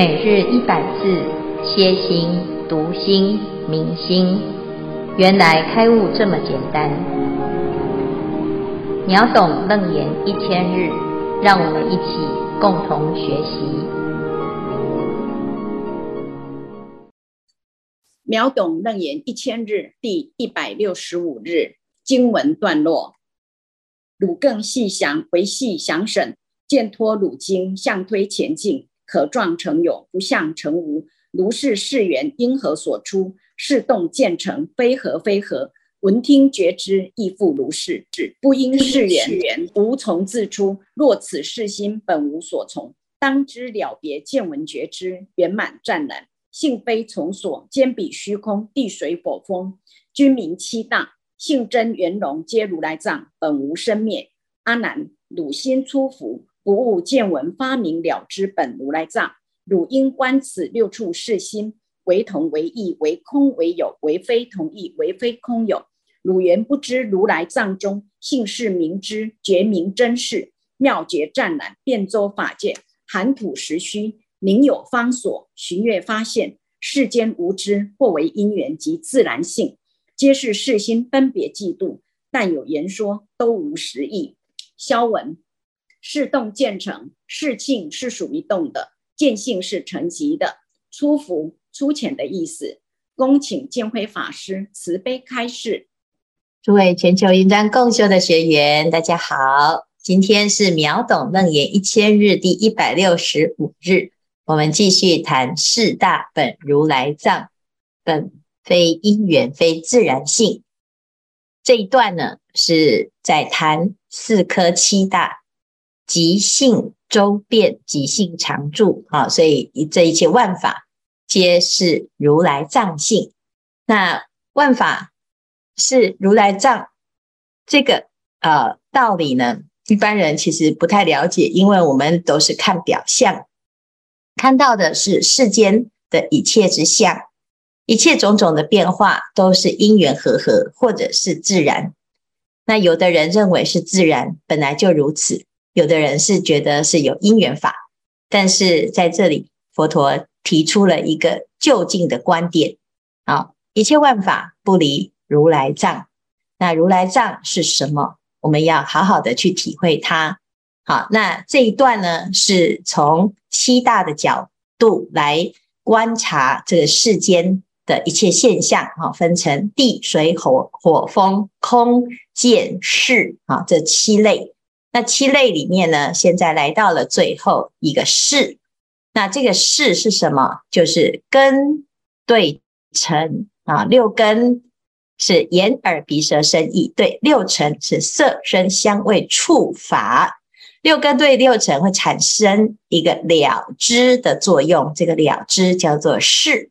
每日一百字，歇心、读心、明心，原来开悟这么简单。秒懂楞严一千日，让我们一起共同学习。秒懂楞严一千日第一百六十五日经文段落：汝更细详，惟细想审，见脱汝经，相推前进。可状成有，不相成无。如是事缘因何所出？是动渐成，非何非何。闻听觉知亦复如是。不因是缘，无从自出。若此事心本无所从，当知了别见闻觉知圆满湛然，性非从所，兼彼虚空地水火风，君民七大，性真圆融，皆如来藏，本无生灭。阿难，汝心初服。不悟见闻发明了知本如来藏，汝应观此六处是心，为同为异，为空为有，为非同异，为非空有。汝原不知如来藏中性是明知，觉明真事，妙觉湛然，遍周法界，含土实虚，宁有方所，寻阅发现，世间无知，或为因缘及自然性，皆是世心分别嫉妒，但有言说，都无实义。消文。是动见成，是性是属于动的，见性是成寂的，粗浮粗浅的意思。恭请见辉法师慈悲开示。诸位全球云端共修的学员，大家好，今天是秒懂楞严一千日第一百六十五日，我们继续谈四大本如来藏，本非因缘非自然性。这一段呢，是在谈四科七大。即性周遍，即性常住，啊，所以这一切万法皆是如来藏性。那万法是如来藏这个呃道理呢，一般人其实不太了解，因为我们都是看表象，看到的是世间的一切之相，一切种种的变化都是因缘和合，或者是自然。那有的人认为是自然，本来就如此。有的人是觉得是有因缘法，但是在这里，佛陀提出了一个就近的观点：啊，一切万法不离如来藏。那如来藏是什么？我们要好好的去体会它。好，那这一段呢，是从七大的角度来观察这个世间的一切现象。啊，分成地、水、火、火、风、空、见、识啊，这七类。那七类里面呢，现在来到了最后一个识。那这个识是什么？就是根对尘啊，六根是眼耳鼻舌身意，对，六尘是色声香味触法。六根对六尘会产生一个了知的作用，这个了知叫做识，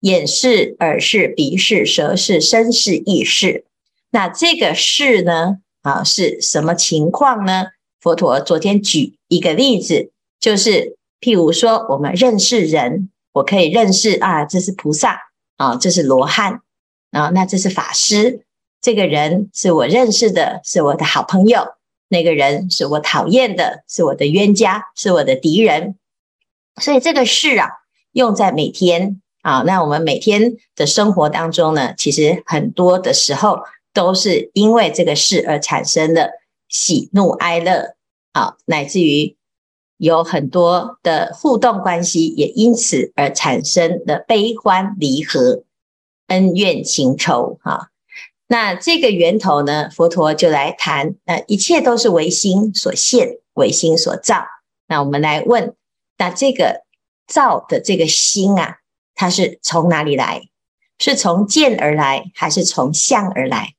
眼识、耳识、鼻识、舌识、身识、意识。那这个识呢？啊，是什么情况呢？佛陀昨天举一个例子，就是譬如说，我们认识人，我可以认识啊，这是菩萨啊，这是罗汉啊，那这是法师。这个人是我认识的，是我的好朋友；那个人是我讨厌的，是我的冤家，是我的敌人。所以这个事啊，用在每天啊，那我们每天的生活当中呢，其实很多的时候。都是因为这个事而产生的喜怒哀乐，啊，乃至于有很多的互动关系，也因此而产生的悲欢离合、恩怨情仇，哈。那这个源头呢，佛陀就来谈，那一切都是唯心所现，唯心所造。那我们来问，那这个造的这个心啊，它是从哪里来？是从见而来，还是从相而来？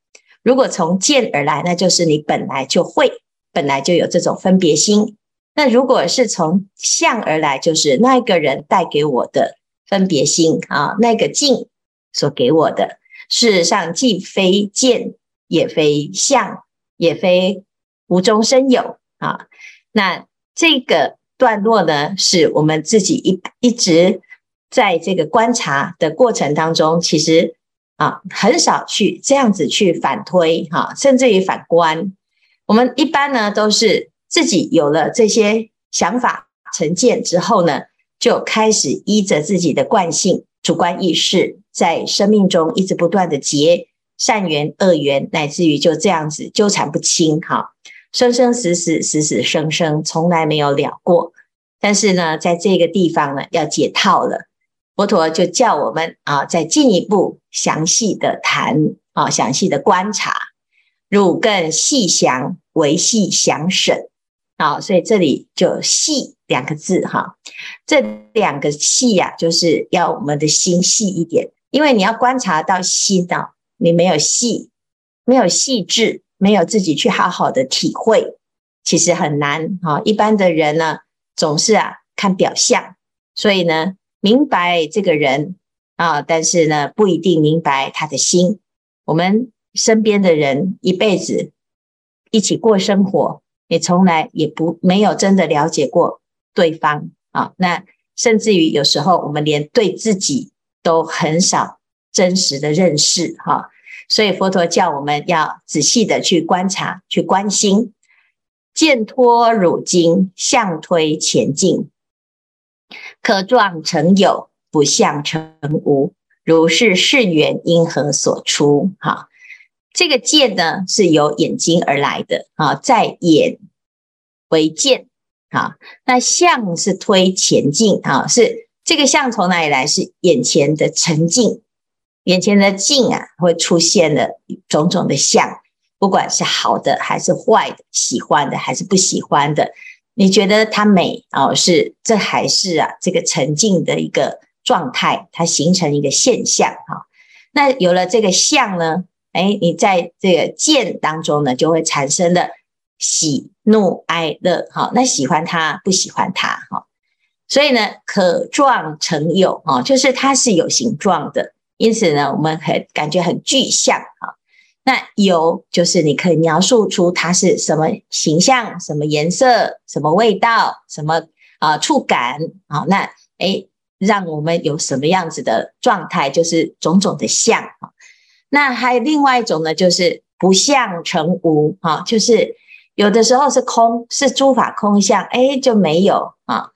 如果从见而来，那就是你本来就会，本来就有这种分别心。那如果是从相而来，就是那个人带给我的分别心啊，那个境所给我的。事实上，既非见，也非相，也非无中生有啊。那这个段落呢，是我们自己一一直在这个观察的过程当中，其实。啊，很少去这样子去反推哈，甚至于反观。我们一般呢，都是自己有了这些想法成见之后呢，就开始依着自己的惯性、主观意识，在生命中一直不断的结善缘、恶缘，乃至于就这样子纠缠不清，哈，生生死死、死死生生，从来没有了过。但是呢，在这个地方呢，要解套了。佛陀就叫我们啊，再进一步详细的谈啊，详细的观察，汝更细详，为细详审。啊，所以这里就“细”两个字哈，这两个“细”呀，就是要我们的心细一点，因为你要观察到心啊，你没有细，没有细致，没有自己去好好的体会，其实很难啊。一般的人呢，总是啊看表象，所以呢，明白这个人啊，但是呢，不一定明白他的心。我们身边的人一辈子一起过生活。你从来也不没有真的了解过对方啊，那甚至于有时候我们连对自己都很少真实的认识哈，所以佛陀叫我们要仔细的去观察、去关心，见脱汝今，相推前进，可状成有，不相成无，如是事缘因何所出？哈。这个见呢，是由眼睛而来的啊，在眼为见啊，那相是推前进啊，是这个相从哪里来？是眼前的沉静，眼前的静啊，会出现了种种的相，不管是好的还是坏的，喜欢的还是不喜欢的，你觉得它美哦？是这还是啊？这个沉静的一个状态，它形成一个现象哈。那有了这个相呢？哎，你在这个见当中呢，就会产生了喜怒哀乐，哈，那喜欢他，不喜欢他，哈，所以呢，可状成有，哈，就是它是有形状的，因此呢，我们很感觉很具象，哈，那有就是你可以描述出它是什么形象、什么颜色、什么味道、什么啊触感，啊，那哎，让我们有什么样子的状态，就是种种的相，那还有另外一种呢，就是不相成无啊，就是有的时候是空，是诸法空相，哎，就没有啊。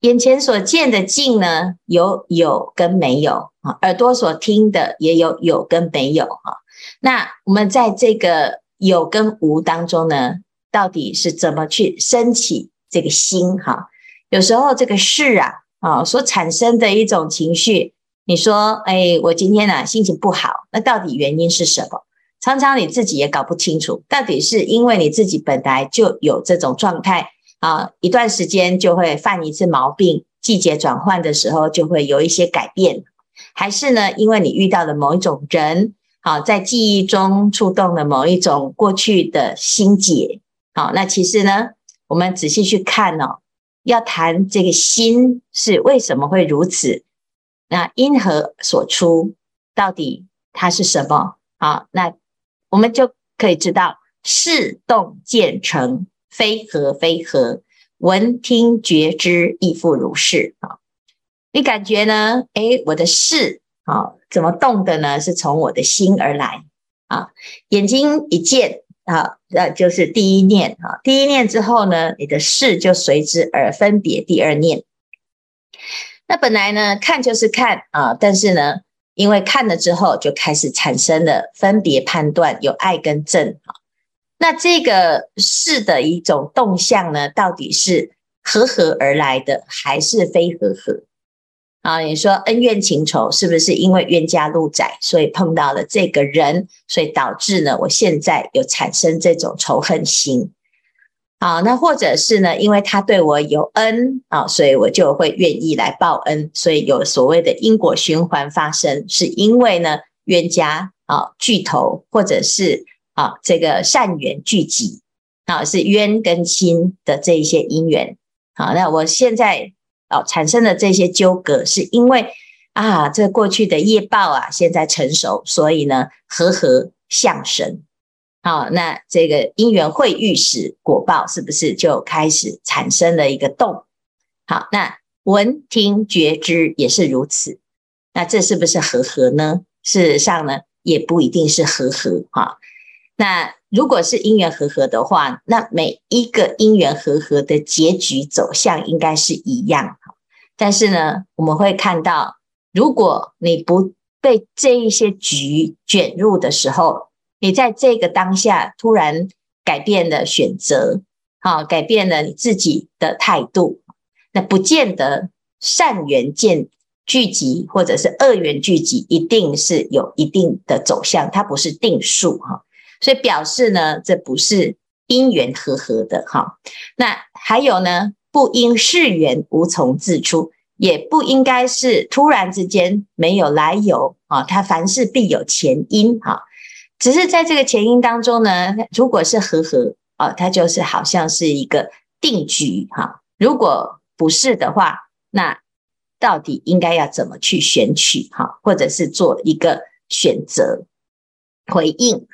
眼前所见的境呢，有有跟没有啊，耳朵所听的也有有跟没有啊。那我们在这个有跟无当中呢，到底是怎么去升起这个心哈？有时候这个事啊啊所产生的一种情绪。你说，哎，我今天呢、啊、心情不好，那到底原因是什么？常常你自己也搞不清楚，到底是因为你自己本来就有这种状态啊，一段时间就会犯一次毛病，季节转换的时候就会有一些改变，还是呢，因为你遇到了某一种人，好、在记忆中触动了某一种过去的心结，好、那其实呢，我们仔细去看哦，要谈这个心是为什么会如此。那因何所出？到底它是什么？好，那我们就可以知道，事动见成，非合非合，闻听觉知亦复如是。啊，你感觉呢？诶，我的事啊，怎么动的呢？是从我的心而来啊。眼睛一见啊，那就是第一念啊。第一念之后呢，你的事就随之而分别第二念。那本来呢，看就是看啊，但是呢，因为看了之后，就开始产生了分别判断，有爱跟憎啊。那这个事的一种动向呢，到底是和合而来的，还是非和合啊？你说恩怨情仇，是不是因为冤家路窄，所以碰到了这个人，所以导致呢，我现在有产生这种仇恨心？好，那或者是呢，因为他对我有恩啊，所以我就会愿意来报恩，所以有所谓的因果循环发生，是因为呢冤家啊聚头，或者是啊这个善缘聚集啊，是冤跟亲的这一些因缘。好，那我现在哦产生的这些纠葛，是因为啊这过去的业报啊现在成熟，所以呢和合相生。好，那这个因缘会遇时，果报是不是就开始产生了一个动？好，那闻听觉知也是如此。那这是不是和合呢？事实上呢，也不一定是和合哈。那如果是因缘和合的话，那每一个因缘和合的结局走向应该是一样。但是呢，我们会看到，如果你不被这一些局卷入的时候，你在这个当下突然改变了选择，好，改变了你自己的态度，那不见得善缘见聚集，或者是恶缘聚集，一定是有一定的走向，它不是定数哈，所以表示呢，这不是因缘和合的哈。那还有呢？不因世缘无从自出，也不应该是突然之间没有来由啊。它凡事必有前因哈，只是在这个前因当中呢，如果是和合啊，它就是好像是一个定局哈。如果不是的话，那到底应该要怎么去选取哈，或者是做一个选择回应？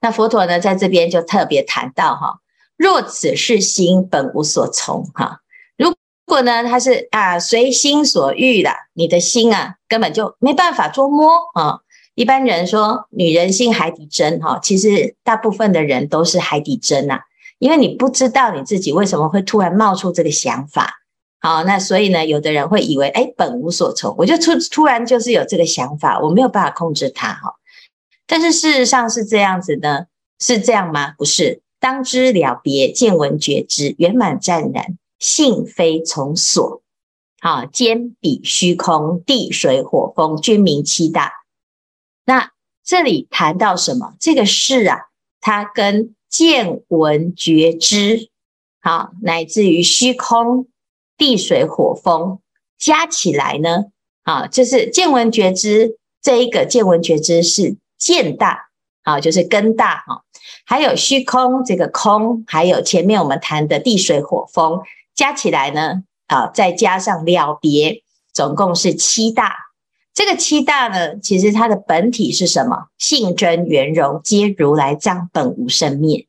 那佛陀呢，在这边就特别谈到哈。若此是心本无所从哈，如果呢，他是啊随心所欲的，你的心啊根本就没办法捉摸啊。一般人说女人心海底针哈，其实大部分的人都是海底针呐，因为你不知道你自己为什么会突然冒出这个想法，好，那所以呢，有的人会以为哎本无所从，我就突突然就是有这个想法，我没有办法控制它哈。但是事实上是这样子呢？是这样吗？不是。当知了别，见闻觉知，圆满湛然，性非从所。好，兼彼虚空，地水火风，君名七大。那这里谈到什么？这个事啊，它跟见闻觉知，好，乃至于虚空、地水火风加起来呢，啊，就是见闻觉知这一个见闻觉知是见大，好，就是根大，哈。还有虚空这个空，还有前面我们谈的地水火风，加起来呢，啊，再加上了别，总共是七大。这个七大呢，其实它的本体是什么？性真圆融，皆如来藏，本无生灭。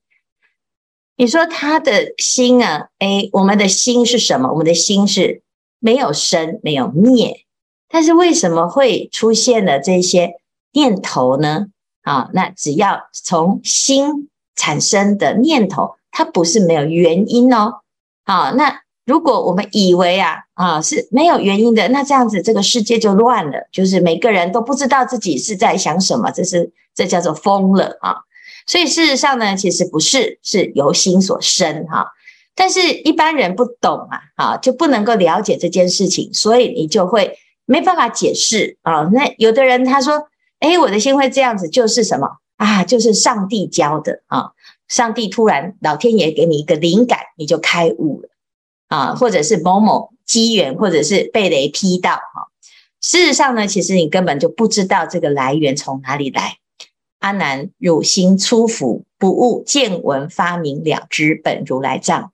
你说他的心啊，诶，我们的心是什么？我们的心是没有生，没有灭，但是为什么会出现了这些念头呢？啊，那只要从心产生的念头，它不是没有原因哦。好，那如果我们以为啊啊是没有原因的，那这样子这个世界就乱了，就是每个人都不知道自己是在想什么，这是这叫做疯了啊。所以事实上呢，其实不是，是由心所生哈。但是一般人不懂啊，啊就不能够了解这件事情，所以你就会没办法解释啊。那有的人他说。哎，我的心会这样子，就是什么啊？就是上帝教的啊！上帝突然，老天爷给你一个灵感，你就开悟了啊！或者是某某机缘，或者是被雷劈到哈。事实上呢，其实你根本就不知道这个来源从哪里来。阿难，汝心粗腐，不悟见闻发明了知本如来藏。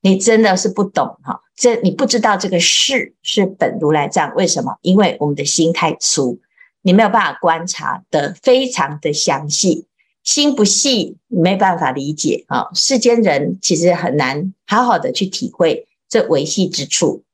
你真的是不懂哈，这你不知道这个事是本如来藏，为什么？因为我们的心太粗。你没有办法观察得非常的详细，心不细，没办法理解啊。世间人其实很难好好的去体会这维系之处。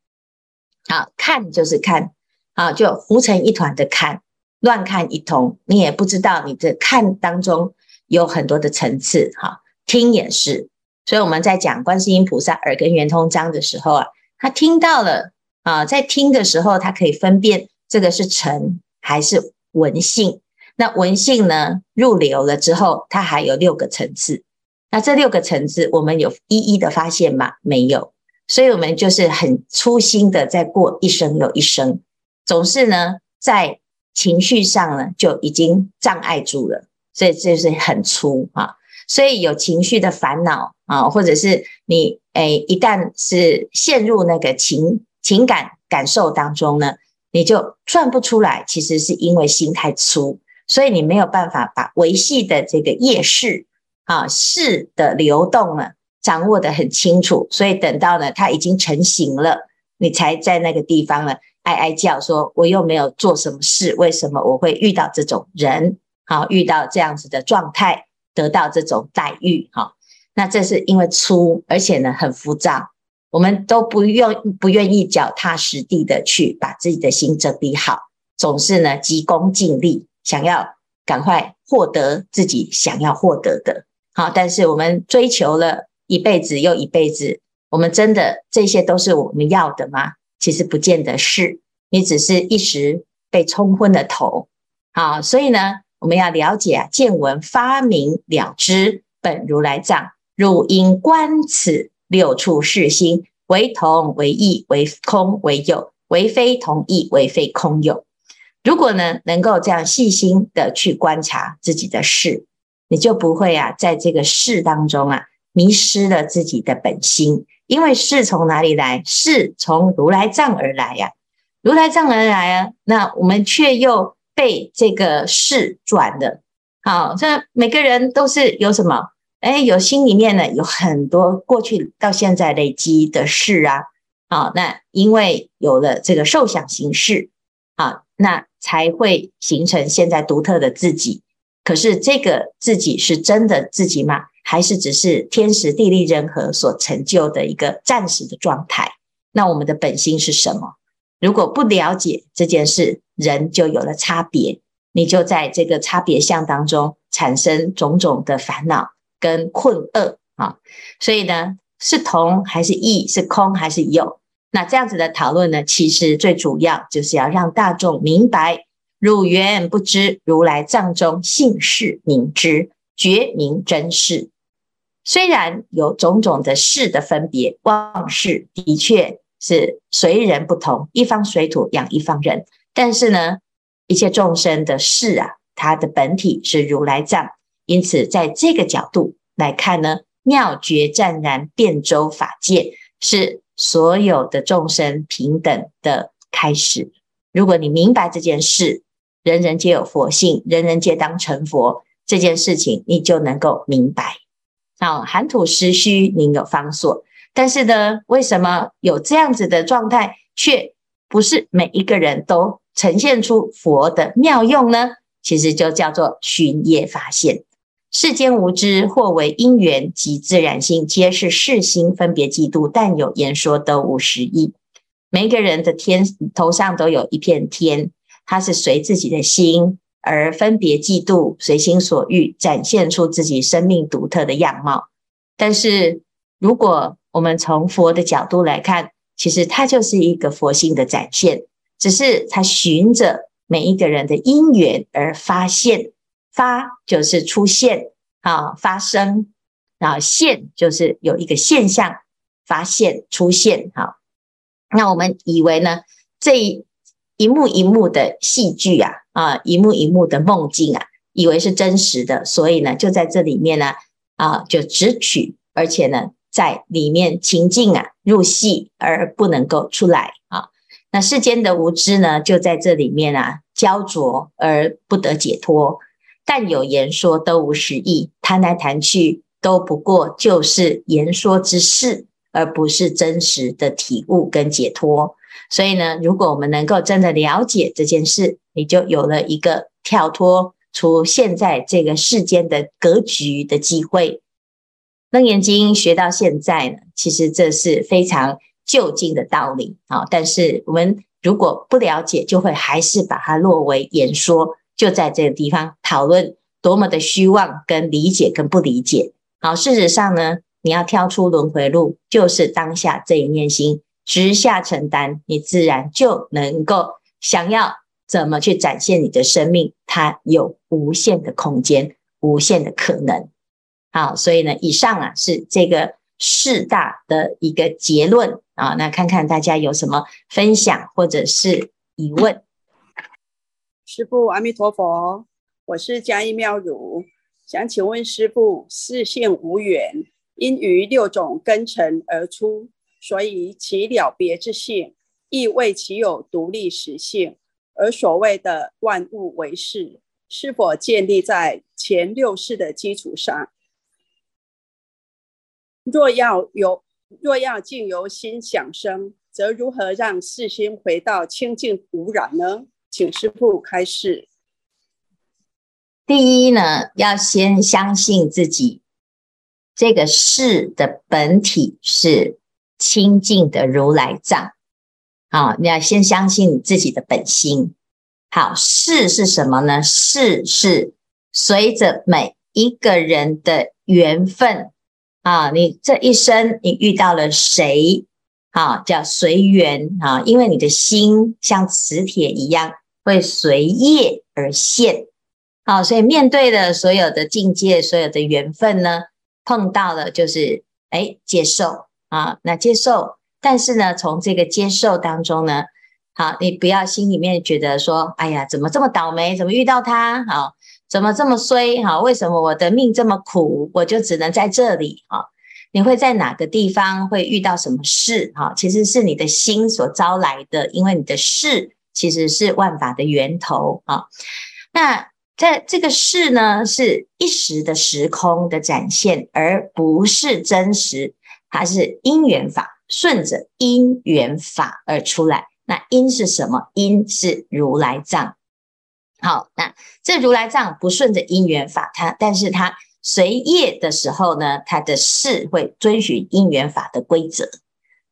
啊，看就是看，啊，就糊成一团的看，乱看一通，你也不知道你的看当中有很多的层次。哈，听也是，所以我们在讲观世音菩萨耳根圆通章的时候啊，他听到了啊，在听的时候，他可以分辨这个是尘。还是文性，那文性呢？入流了之后，它还有六个层次。那这六个层次，我们有一一的发现吗？没有。所以，我们就是很粗心的在过一生又一生，总是呢，在情绪上呢就已经障碍住了。所以，这是很粗啊。所以，有情绪的烦恼啊，或者是你诶，一旦是陷入那个情情感感受当中呢，你就转不出来，其实是因为心太粗，所以你没有办法把维系的这个业识啊识的流动呢掌握得很清楚，所以等到呢它已经成型了，你才在那个地方呢哀哀叫说，我又没有做什么事，为什么我会遇到这种人？好，遇到这样子的状态，得到这种待遇？好，那这是因为粗，而且呢很浮躁。我们都不愿不愿意脚踏实地的去把自己的心整理好，总是呢急功近利，想要赶快获得自己想要获得的。好，但是我们追求了一辈子又一辈子，我们真的这些都是我们要的吗？其实不见得是，你只是一时被冲昏了头。好，所以呢，我们要了解啊，见闻发明了知，本如来藏，汝应观此六处世心，为同为异，为空为有，为非同异，为非空有。如果呢，能够这样细心的去观察自己的事，你就不会啊，在这个事当中啊，迷失了自己的本心。因为事从哪里来？事从如来藏而来呀，如来藏而来啊。那我们却又。被这个事转了，好，这每个人都是有什么？哎，有心里面呢，有很多过去到现在累积的事啊，好，那因为有了这个受想行识，啊，那才会形成现在独特的自己。可是这个自己是真的自己吗？还是只是天时地利人和所成就的一个暂时的状态？那我们的本心是什么？如果不了解这件事，人就有了差别，你就在这个差别相当中产生种种的烦恼跟困厄啊。所以呢，是同还是异？是空还是有？那这样子的讨论呢，其实最主要就是要让大众明白，汝缘不知如来藏中性事明知，觉明真事。虽然有种种的事的分别，妄事的确。是随人不同，一方水土养一方人。但是呢，一切众生的事啊，它的本体是如来藏，因此在这个角度来看呢，妙觉湛然遍周法界是所有的众生平等的开始。如果你明白这件事，人人皆有佛性，人人皆当成佛，这件事情你就能够明白。好，含土石须，宁有方所。但是呢，为什么有这样子的状态，却不是每一个人都呈现出佛的妙用呢？其实就叫做寻业发现。世间无知，或为因缘及自然性，皆是世心分别计度，但有言说得无实义。每一个人的天头上都有一片天，它是随自己的心而分别计度，随心所欲展现出自己生命独特的样貌。但是如果我们从佛的角度来看，其实它就是一个佛性的展现，只是它循着每一个人的因缘而发现。发就是出现啊，发生，啊现就是有一个现象发现出现。好，那我们以为呢，这一幕一幕的戏剧啊，啊，一幕一幕的梦境啊，以为是真实的，所以呢，就在这里面呢，啊，就执取，而且呢。在里面情境啊，入戏而不能够出来啊。那世间的无知呢，就在这里面啊，焦灼而不得解脱。但有言说都无实义，谈来谈去都不过就是言说之事，而不是真实的体悟跟解脱。所以呢，如果我们能够真的了解这件事，你就有了一个跳脱出现在这个世间的格局的机会。楞严经学到现在呢，其实这是非常究竟的道理啊。但是我们如果不了解，就会还是把它落为言说，就在这个地方讨论多么的虚妄，跟理解跟不理解。好，事实上呢，你要跳出轮回路，就是当下这一念心直下承担，你自然就能够想要怎么去展现你的生命，它有无限的空间，无限的可能。好，所以呢，以上啊是这个四大的一个结论啊。那看看大家有什么分享或者是疑问。师父阿弥陀佛，我是嘉义妙如，想请问师父，四性无缘，因于六种根尘而出，所以其了别之性，亦为其有独立实性。而所谓的万物唯识，是否建立在前六世的基础上？若要有，若要静由心想生，则如何让四心回到清净无染呢？请师父开示。第一呢，要先相信自己，这个识的本体是清净的如来藏。好，你要先相信你自己的本心。好，识是什么呢？识是随着每一个人的缘分。啊，你这一生你遇到了谁？好，叫随缘啊，因为你的心像磁铁一样，会随业而现。好，所以面对的所有的境界，所有的缘分呢，碰到了就是哎，接受啊，那接受，但是呢，从这个接受当中呢，好，你不要心里面觉得说，哎呀，怎么这么倒霉，怎么遇到他？好，怎么这么衰？好，为什么我的命这么苦，我就只能在这里？好，你会在哪个地方会遇到什么事？哈，其实是你的心所招来的，因为你的事其实是万法的源头啊，那。在这个事呢，是一时的时空的展现，而不是真实。它是因缘法，顺着因缘法而出来。那因是什么？因是如来藏。好，那这如来藏不顺着因缘法，它但是它随业的时候呢，它的事会遵循因缘法的规则。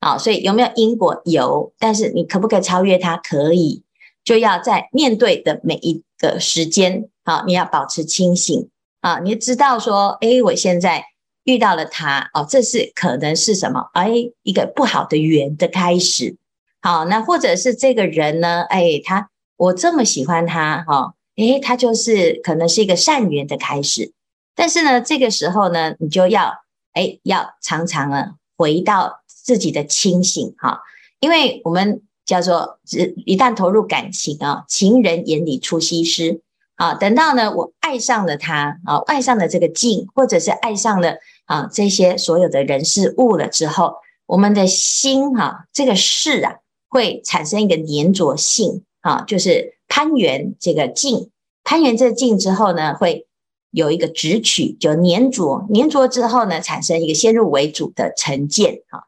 好，所以有没有因果？有，但是你可不可以超越它？可以，就要在面对的每一个时间。好，你要保持清醒啊！你知道说，哎，我现在遇到了他哦，这是可能是什么？哎，一个不好的缘的开始。好，那或者是这个人呢？哎，他我这么喜欢他哈，哎，他就是可能是一个善缘的开始。但是呢，这个时候呢，你就要哎，要常常呢回到自己的清醒哈，因为我们叫做一旦投入感情啊，情人眼里出西施。啊，等到呢，我爱上了他啊，爱上了这个境，或者是爱上了啊这些所有的人事物了之后，我们的心哈、这个事啊，会产生一个粘着性啊，就是攀缘这个境，攀缘这个境之后呢，会有一个执取，就粘着，粘着之后呢，产生一个先入为主的成见哈。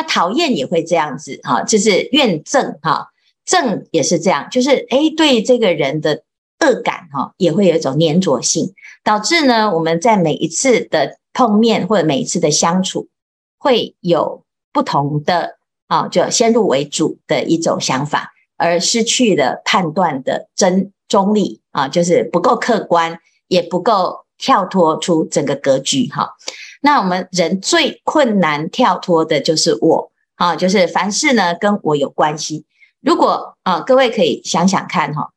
那讨厌也会这样子哈，就是怨憎哈，憎也是这样，就是诶对这个人的。恶感哈，也会有一种粘着性，导致呢，我们在每一次的碰面或者每一次的相处，会有不同的啊，就先入为主的一种想法，而失去了判断的真中立啊，就是不够客观，也不够跳脱出整个格局哈。那我们人最困难跳脱的就是我啊，就是凡事呢跟我有关系。如果啊，各位可以想想看哈。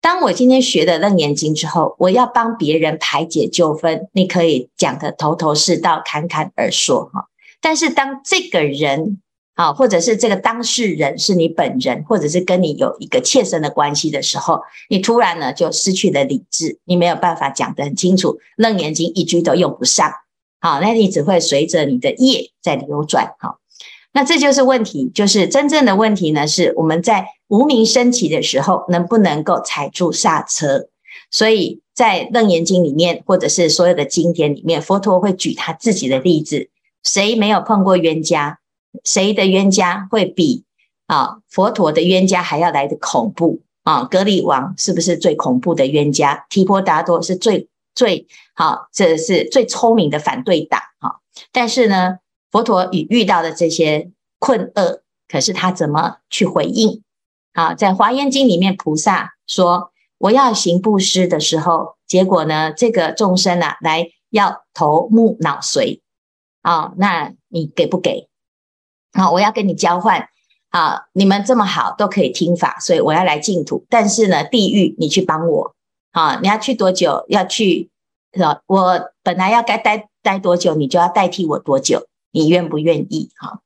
当我今天学了《楞严经》之后，我要帮别人排解纠纷，你可以讲得头头是道、侃侃而说哈。但是当这个人啊，或者是这个当事人是你本人，或者是跟你有一个切身的关系的时候，你突然呢就失去了理智，你没有办法讲得很清楚，《楞严经》一句都用不上。好，那你只会随着你的业在流转。好，那这就是问题，就是真正的问题呢，是我们在。无明升起的时候，能不能够踩住刹车？所以在《楞严经》里面，或者是所有的经典里面，佛陀会举他自己的例子。谁没有碰过冤家？谁的冤家会比啊佛陀的冤家还要来的恐怖啊？格里王是不是最恐怖的冤家？提婆达多是最最好，这是最聪明的反对党啊！但是呢，佛陀与遇到的这些困厄，可是他怎么去回应？啊，在《华严经》里面，菩萨说：“我要行布施的时候，结果呢，这个众生啊，来要头目脑髓，啊，那你给不给？好，我要跟你交换，啊，你们这么好，都可以听法，所以我要来净土。但是呢，地狱你去帮我，啊，你要去多久？要去是吧？我本来要该待待多久，你就要代替我多久？你愿不愿意？哈。”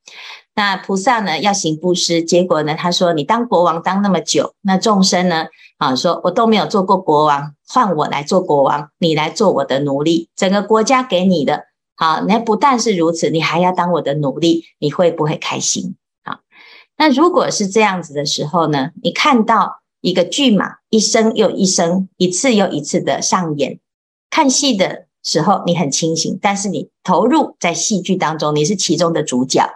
那菩萨呢，要行布施，结果呢，他说，你当国王当那么久，那众生呢啊，说我都没有做过国王，换我来做国王，你来做我的奴隶，整个国家给你的，好，那不但是如此，你还要当我的奴隶，你会不会开心？好，那如果是这样子的时候呢，你看到一个剧码一生又一生，一次又一次的上演，看戏的时候你很清醒，但是你投入在戏剧当中，你是其中的主角。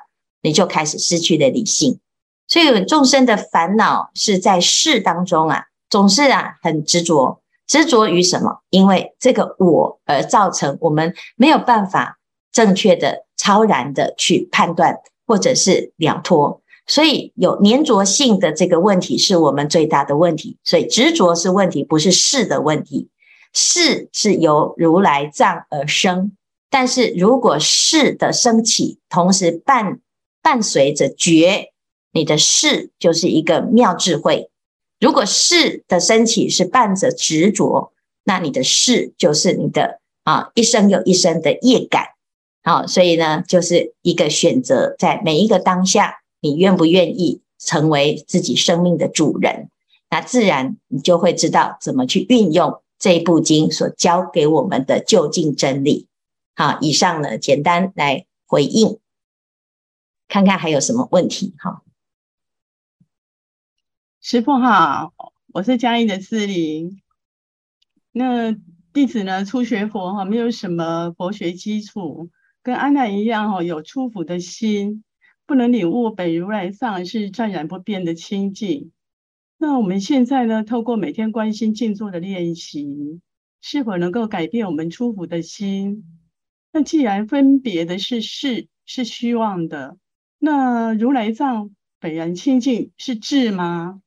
你就开始失去了理性，所以众生的烦恼是在事当中啊，总是啊很执着，执着于什么？因为这个我而造成我们没有办法正确的、超然的去判断或者是了脱，所以有粘着性的这个问题是我们最大的问题。所以执着是问题，不是事的问题，事是由如来藏而生，但是如果事的升起同时伴伴随着觉，你的事就是一个妙智慧。如果是的升起是伴着执着，那你的识就是你的啊一生又一生的业感。好，所以呢，就是一个选择，在每一个当下，你愿不愿意成为自己生命的主人？那自然你就会知道怎么去运用这一部经所教给我们的究竟真理。好，以上呢，简单来回应，看看还有什么问题。哈，师父好，我是嘉义的思玲。那弟子呢，初学佛哈，没有什么佛学基础，跟安娜一样哈，有出伏的心，不能领悟本如来藏是湛然不变的清净。那我们现在呢，透过每天观心静坐的练习，是否能够改变我们出伏的心？那既然分别的是事，是虚妄的，那如来藏本然清净是智吗？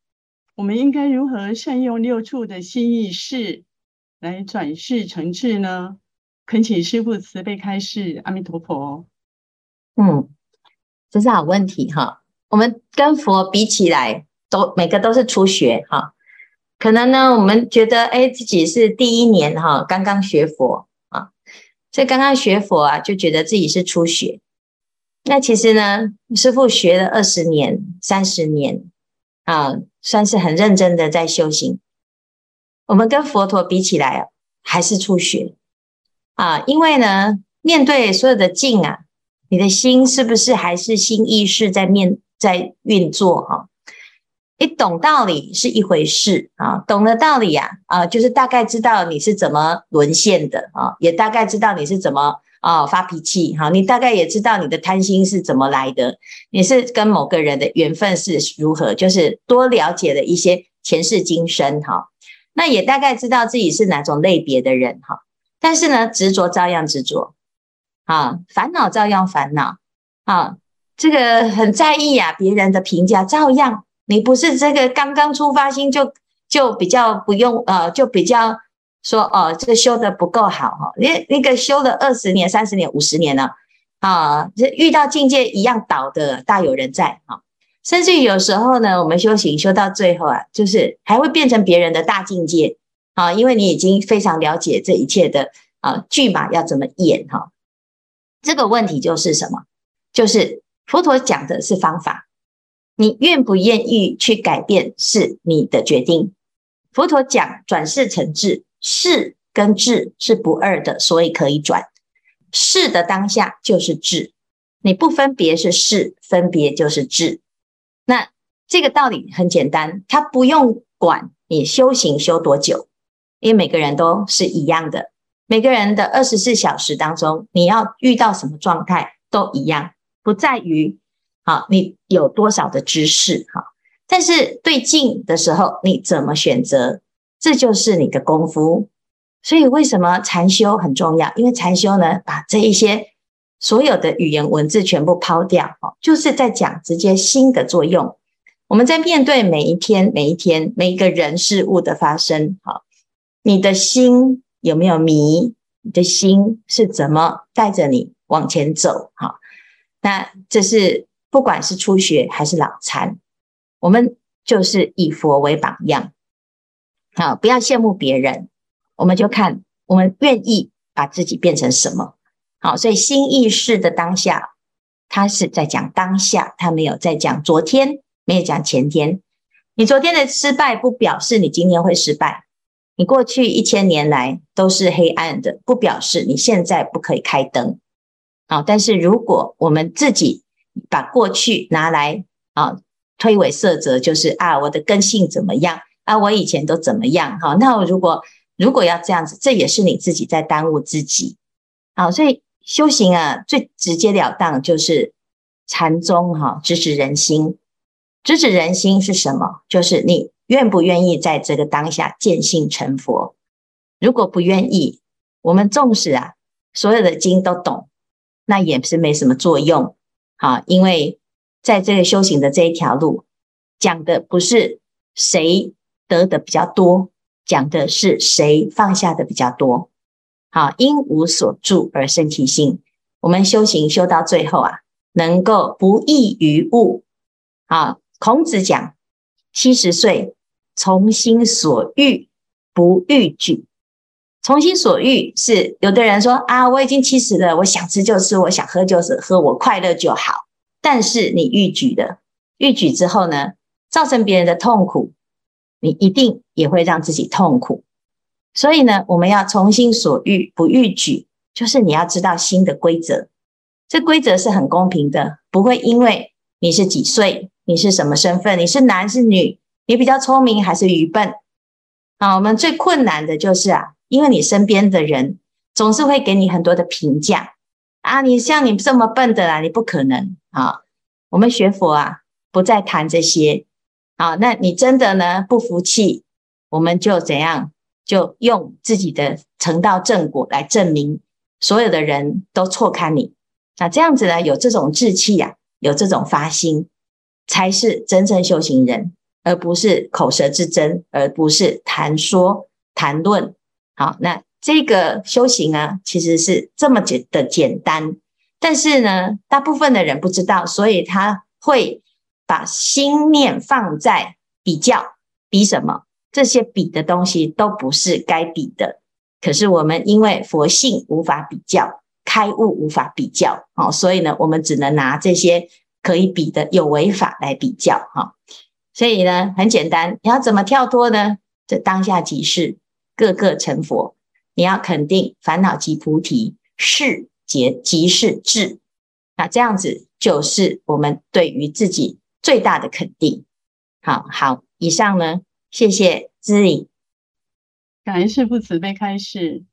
我们应该如何善用六处的心意识来转世成智呢？恳请师父慈悲开示。阿弥陀佛。嗯，这是好问题哈。我们跟佛比起来。都每个都是初学哈，可能呢，我们觉得哎，自己是第一年哈，刚刚学佛啊，所以刚刚学佛啊，就觉得自己是初学。那其实呢，师父学了二十年、三十年啊，算是很认真的在修行。我们跟佛陀比起来，还是初学啊，因为呢，面对所有的境啊，你的心是不是还是心意识在面在运作哈？你懂道理是一回事啊，懂了道理呀，啊，就是大概知道你是怎么沦陷的啊，也大概知道你是怎么啊发脾气哈，你大概也知道你的贪心是怎么来的，你是跟某个人的缘分是如何，就是多了解了一些前世今生哈，那也大概知道自己是哪种类别的人哈，但是呢，执着照样执着啊，烦恼照样烦恼啊，这个很在意呀，别人的评价照样。你不是这个刚刚出发心就就比较不用呃，就比较说哦，这个修的不够好哈。那那个修了二十年、三十年、五十年了啊，这遇到境界一样倒的大有人在啊。甚至于有时候呢，我们修行修到最后啊，就是还会变成别人的大境界啊，因为你已经非常了解这一切的啊剧码要怎么演哈。这个问题就是什么？就是佛陀讲的是方法。你愿不愿意去改变，是你的决定。佛陀讲转世成智，识跟智是不二的，所以可以转。识的当下就是智，你不分别是识，分别就是智。那这个道理很简单，他不用管你修行修多久，因为每个人都是一样的。每个人的二十四小时当中，你要遇到什么状态都一样，不在于。好，你有多少的知识？哈，但是对境的时候，你怎么选择？这就是你的功夫。所以为什么禅修很重要？因为禅修呢，把这一些所有的语言文字全部抛掉，哈，就是在讲直接心的作用。我们在面对每一天、每一天、每一个人事物的发生，哈，你的心有没有迷？你的心是怎么带着你往前走？哈，那这是。不管是初学还是老禅，我们就是以佛为榜样，好，不要羡慕别人，我们就看我们愿意把自己变成什么。好，所以新意识的当下，他是在讲当下，他没有在讲昨天，没有讲前天。你昨天的失败不表示你今天会失败，你过去一千年来都是黑暗的，不表示你现在不可以开灯。好，但是如果我们自己把过去拿来啊推诿色泽，就是啊我的根性怎么样啊我以前都怎么样哈？那我如果如果要这样子，这也是你自己在耽误自己。好，所以修行啊最直截了当就是禅宗哈直指人心。直指人心是什么？就是你愿不愿意在这个当下见性成佛？如果不愿意，我们纵使啊所有的经都懂，那也是没什么作用。好，因为在这个修行的这一条路，讲的不是谁得的比较多，讲的是谁放下的比较多。好，因无所住而生其心。我们修行修到最后啊，能够不异于物。啊，孔子讲七十岁从心所欲不逾矩。从心所欲是有的人说啊，我已经七十了，我想吃就吃，我想喝就是喝，我快乐就好。但是你逾矩的，逾矩之后呢，造成别人的痛苦，你一定也会让自己痛苦。所以呢，我们要从心所欲不逾矩，就是你要知道心的规则。这规则是很公平的，不会因为你是几岁，你是什么身份，你是男是女，你比较聪明还是愚笨。啊，我们最困难的就是啊。因为你身边的人总是会给你很多的评价啊，你像你这么笨的啦，你不可能啊。我们学佛啊，不再谈这些啊。那你真的呢不服气，我们就怎样？就用自己的成道正果来证明，所有的人都错看你。那这样子呢，有这种志气呀，有这种发心，才是真正修行人，而不是口舌之争，而不是谈说谈论。好，那这个修行呢，其实是这么简的简单，但是呢，大部分的人不知道，所以他会把心念放在比较，比什么？这些比的东西都不是该比的。可是我们因为佛性无法比较，开悟无法比较，哦，所以呢，我们只能拿这些可以比的有为法来比较，哈。所以呢，很简单，你要怎么跳脱呢？这当下即是。个个成佛，你要肯定烦恼即菩提，是即即是智。那这样子就是我们对于自己最大的肯定。好好，以上呢，谢谢知影，感恩师父慈悲开示。